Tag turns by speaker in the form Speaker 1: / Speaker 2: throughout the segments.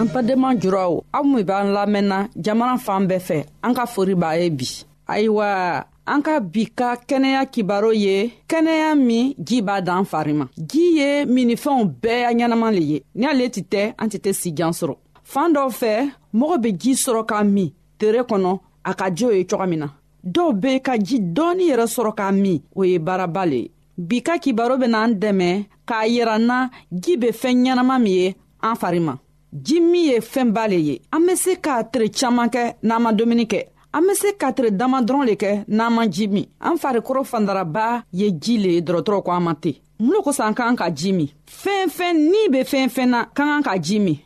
Speaker 1: an
Speaker 2: badenma juraw aw min b'an lamɛnna jamana fan bɛɛ fɛ an ka fori b'a ye bi ayiwa an ka bi ka kɛnɛya kibaro ye kɛnɛya min ji b'a dan fari ma ji ye minifɛnw bɛɛ ya ɲɛnama le ye ni ale tɛ tɛ an tɛ tɛ sijan sɔrɔ fan dɔw fɛ mɔgɔ bɛ ji sɔrɔ k'a min tere kɔnɔ a ka jo ye cogo min na dɔw bɛ ka ji dɔɔni yɛrɛ sɔrɔ k'a min o ye baaraba le ye bi ka kibaro bena an dɛmɛ k'a yiran na ji be fɛɛn ɲɛnama min ye an fari ma ji min ye fɛnba le ye an be se k'a tere caaman kɛ n'an ma dumuni kɛ an be se ka tere dama dɔrɔn le kɛ n'an man ji min an farikɔrɔ fandaraba ye ji le ye dɔrɔtɔrɔ ko an ma ten mun lo kosɔn an k'an ka ji min fɛn fɛn ni be fɛn fɛn na ka kan ka ji min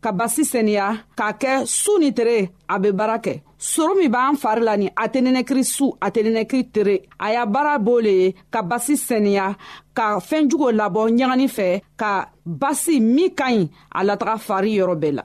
Speaker 2: ka basi sɛniya k'a kɛ su ni tere a be baara kɛ soro min b'an fari la ni a tɛ nɛnɛkiri su a tɛ nɛnɛkiri tere a y'a baara b'o le ye ka basi sɛniya ka fɛɛn jugo labɔ ɲagani fɛ ka basi min ka ɲi a lataga fari yɔrɔ bɛɛ la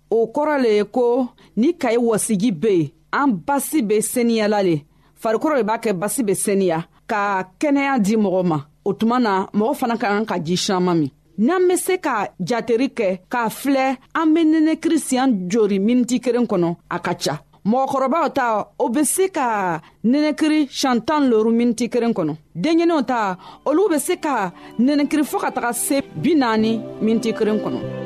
Speaker 2: o kɔrɔ le ye ko ni kayi wɔsigi be yen an basi be seniyala le farikolo le b'a kɛ basi be seniya ka kɛnɛya di mɔgɔ ma o tuma na mɔgɔ fana ka kan ka ji siyaman min n'an be se ka jateri kɛ k'a filɛ an be nɛnɛ kirisiyan jori miniti keren kɔnɔ a ka ca mɔgɔkɔrɔbaw ta o bɛ se ka nɛnɛkiri siɲɛ tan ni loru miniti kelen kɔnɔ denɲɛninw ta olu bɛ se ka nɛnɛkiri fɔ ka taga se bi naani miniti kelen kɔnɔ.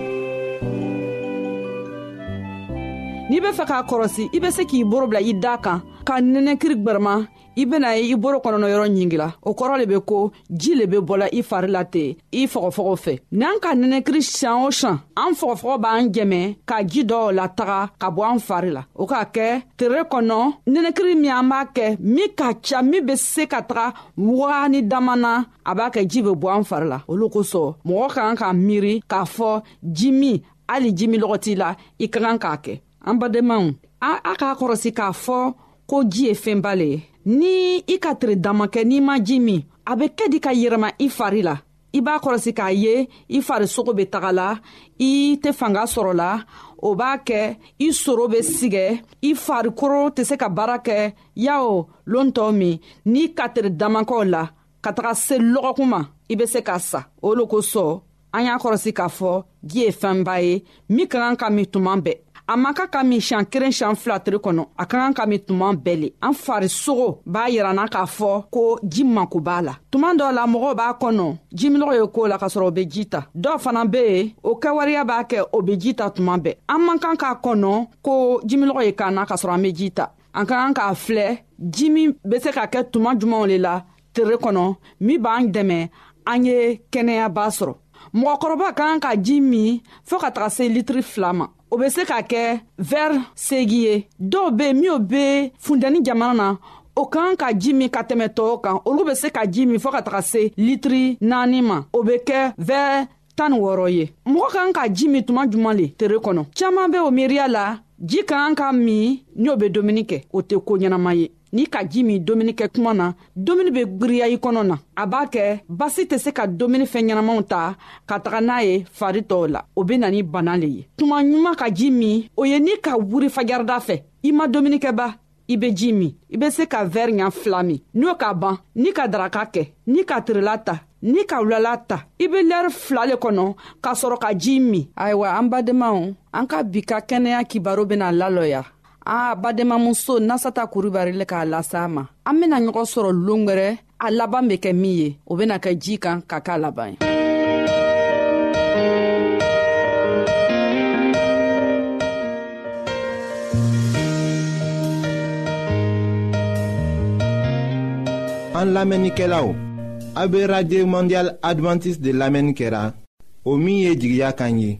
Speaker 2: n'i be fɛ k'a kɔrɔsi i be se k'i boro bila i da kan ka nɛnɛkiri gwɛrɛma i bena ye i boro kɔnɔnɔ yɔrɔ ɲingila o kɔrɔ le be ko ji le be bɔla i fari la ten i fɔgɔfɔgɔ fɛ n'an ka nɛnɛkiri sian o sian an fɔgɔfɔgɔ b'an jɛmɛ ka ji dɔw lataga ka bɔ an fari la o k'a kɛ tere kɔnɔ nɛnɛkiri min an b'a kɛ min ka ca min be se ka taga wagani dama na a b'a kɛ ji bɛ bɔ an fari la olu kosɔn mɔgɔ ka kan ka miiri k'a fɔ ji min hali ji min lɔgɔ t'i la i ka kan k'a kɛ an badenmaw a k'a kɔrɔsi k'a fɔ ko ji ye fɛnba le ye ni i ka tere dama kɛ n'i ma ji min a bɛ kɛ di ka yɛrɛma i fari la i b'a kɔlɔsi k'a ye i farisogo bɛ taga la i tɛ fanga sɔrɔ la o b'a kɛ i soro bɛ sigɛ i farikolo tɛ se ka baara kɛ yawo lontɔ min n'i katiri damakɛw la ka taga se lɔgɔkun ma i be se ka sa o lo kosɔn an y'a kɔrɔsi k'a fɔ ji ye fɛnba ye min ka kan ka min tuma bɛɛ a man ka ka min siɲan kelen siɲan fila tiri kɔnɔ a ka kan ka min tuma bɛɛ le an farisogo b'a yiranna k'a fɔ ko ji mako b'a la tuma dɔ la mɔgɔw b'a kɔnɔ jiminɔgɔ ye koo la k'a sɔrɔ o be ji ta dɔw fana be yen o kɛwariya b'a kɛ o be ji ta tuma bɛɛ an man kan k'a kɔnɔ ko jiminɔgɔ ye k'an na k'a sɔrɔ an be ji ta an ka kan k'a filɛ ji min bɛ se ka kɛ tuma jumanw le la tere kɔnɔ min b'an dɛmɛ an ye kɛnɛyaba sɔrɔ mɔgɔkɔrɔba ka kan ka ji min fɔɔ ka taga se litiri fila ma o bɛ se ka kɛ vɛri segi ye dɔw be yen minw be funtɛni jamana na o ka kan ka ji min ka tɛmɛ tɔɔw kan olu bɛ se ka ji min fɔɔ ka taga se litiri naani ma o bɛ kɛ vɛri tan ni wɔɔrɔ ye mɔgɔ kan ka ji min tuma juman le tere kɔnɔ caaman be o miiriya la ji ka kan ka min ni o be dumuni kɛ o tɛ koo ɲɛnama ye ni ka ji min dumuni kɛ kuma na dumuni be gwiriya i kɔnɔ na a b'a kɛ basi tɛ se ka dumuni fɛn ɲɛnamaw ta ka taga n'a ye fari tɔw la o be na ni bana le ye tuma ɲuman ka ji min o ye ni ka wuri fajarida fɛ i ma dumunikɛba i be ji min i be se ka vɛri ɲa fila min n'o ka ban ni ka daraka kɛ ni ka tirila ta ni ka wulala ta i be lɛri fila le kɔnɔ k'a sɔrɔ ka ji min ayiwa an badenmaw an ka bi ka kɛnɛya kibaro bena lalɔya a badenmamuso nasata kuribari le k'a lasa ma an bena ɲɔgɔn sɔrɔ longwɛrɛ a laban bɛ kɛ min ye o bɛna kɛ ji kan ka k'a laban ye
Speaker 1: an lamɛnnikɛlaw a bɛ radio mondial adventiste de lamɛnni kɛra o min ye jigiya kan ye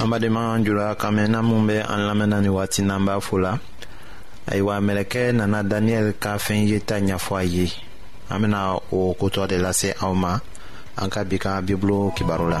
Speaker 1: an badenma an
Speaker 3: jula ka mɛn na minnu bɛ an lamɛnna ni waati n'an b'a fo la ayiwa mɛlɛkɛ nana daniyɛli ka fɛn yeta ɲɛfɔ a ye an bena o kotɔ de lase aw ma an ka bi ka bibulu kibaru la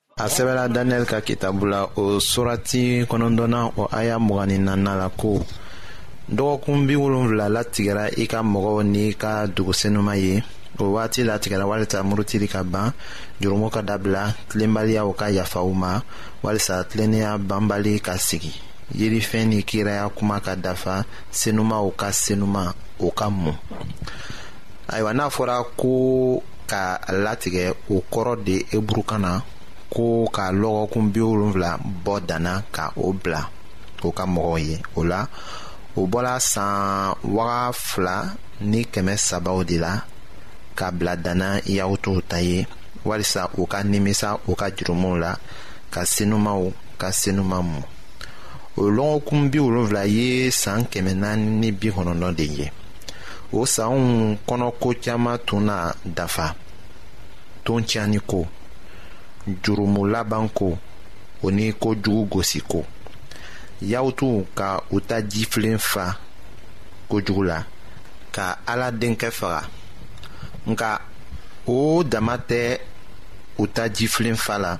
Speaker 3: a sɛbɛla daniyɛli ka kitabu la o surati kɔnɔntɔnnan o aya mugan ni nanna la ko dɔgɔkun bi wolonfila latigɛra i ka mɔgɔw n'i ka dugusenuma ye o waati latigɛra walisa murutili ka ban jurumu ka dabila tilenbaliyaw ka yafa u ma walisa tilennenya banbali ka sigi yirifɛn ni kiraya kuma ka dafa senumaw ka senuma o ka mɔ ayiwa n'a fɔra ko ka latigɛ o kɔrɔ de eburukan na ko ka lɔgɔkun bi wolonfila bɔ danna ka o bila o ka mɔgɔw ye o la o bɔla san waga fila ni kɛmɛ sabaw de la ka bila danna yahutuw ta ye walisa u ka nimisa u ka jurumuw la ka senumaw ka senuma mu o lɔgɔkun bi wolonfila ye saan kɛmɛ naani ni bi kɔnɔntɔn de ye o sanw kɔnɔko caman tun na dafa ton tiɲɛni ko jurumu laban ko o ni ko jugu gosi ko yawutu ka u ta jifilen fa kojugu la ka ala denkɛ faga nka o dama tɛ u ta jifilen fa la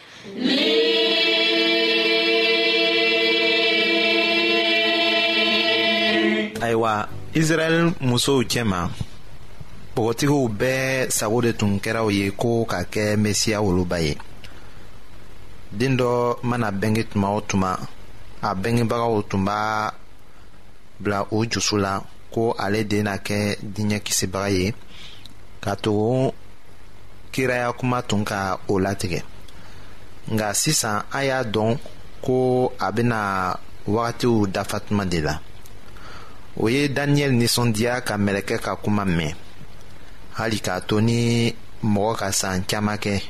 Speaker 4: ayiwa israɛl musow cɛma bɔgɔtigiw bɛɛ sago de tun kɛra u ye ko ka kɛ mesiya woloba ye den dɔ mana bɛnge tuma o tuma a bɛngebagaw tun b'a bila o jusu la ko ale de na kɛ diɲɛ kisibaga ye ka tugu kiraya kuma tun ka o latigɛ nka sisan an y'a dɔn ko a bɛna wagatiw dafa tuma de la o ye daniyɛli nisɔndiya ka mɛlɛkɛ ka kuma mɛn hali k'a to ni mɔgɔ ka san caman kɛ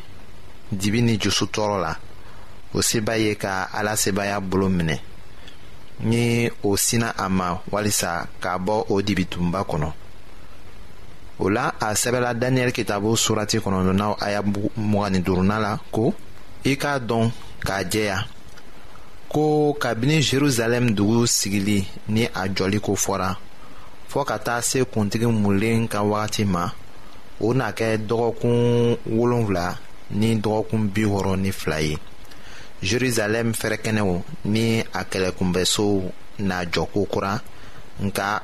Speaker 4: dibi ni jusu tɔɔrɔ la o seba ye ka ala sebaya bolo minɛ ni o sina a ma walisa k'a bɔ o dibitunba kɔnɔ o la a sɛbɛla daniyɛli kitabu surati kɔnɔntɔnnaw a y'a mugan ni duuruna la ko i k'a dɔn k'a jɛya ko kabini jerusalɛm dugu sigili ni a jɔli ko fɔra fɔɔ ka taa se kuntigi mulen ka wagati ma o na kɛ dɔgɔkun wolonfila ni dɔgɔkun bi wɔɔrɔ ni fila ye jerusalɛm fɛrɛkɛnɛw ni a kɛlɛkunbɛsow na jɔ kokura nka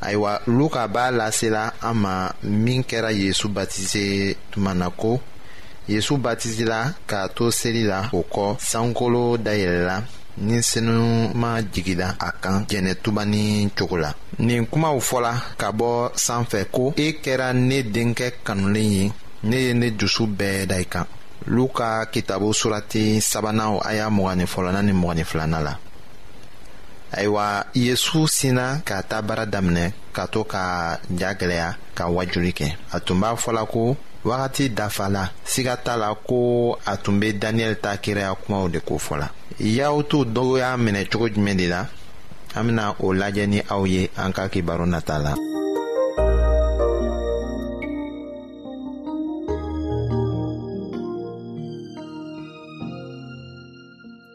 Speaker 4: ayiwa luka b'a lasela an ma min kɛra yesu batise tuma na ko yesu batisela k'a to seli la o kɔ sankolo dayɛlɛla ni senuma jigila a kan jɛnɛtuba ni cogo la nin kumaw fɔla ka bɔ sanfɛ ko e kɛra ne denkɛ kanulen ye ne ye ne dusu bɛɛ da i kan luka kitabu surati sabanan aya mɔgɔnin fɔlɔna ni mɔgɔnin filanan la ayiwa yesu sinna ka taa baara daminɛ ka to ka ja gɛlɛya ka wajuli kɛ a tun b'a fɔla ko wagati dafala siga t'a la ko a tun bɛ daniyɛli ta kiraya kumaw de kofɔla yahutu dɔw y'a minɛ cogo jumɛn de la an bɛna o lajɛ ni aw ye an ka kibaru nata la.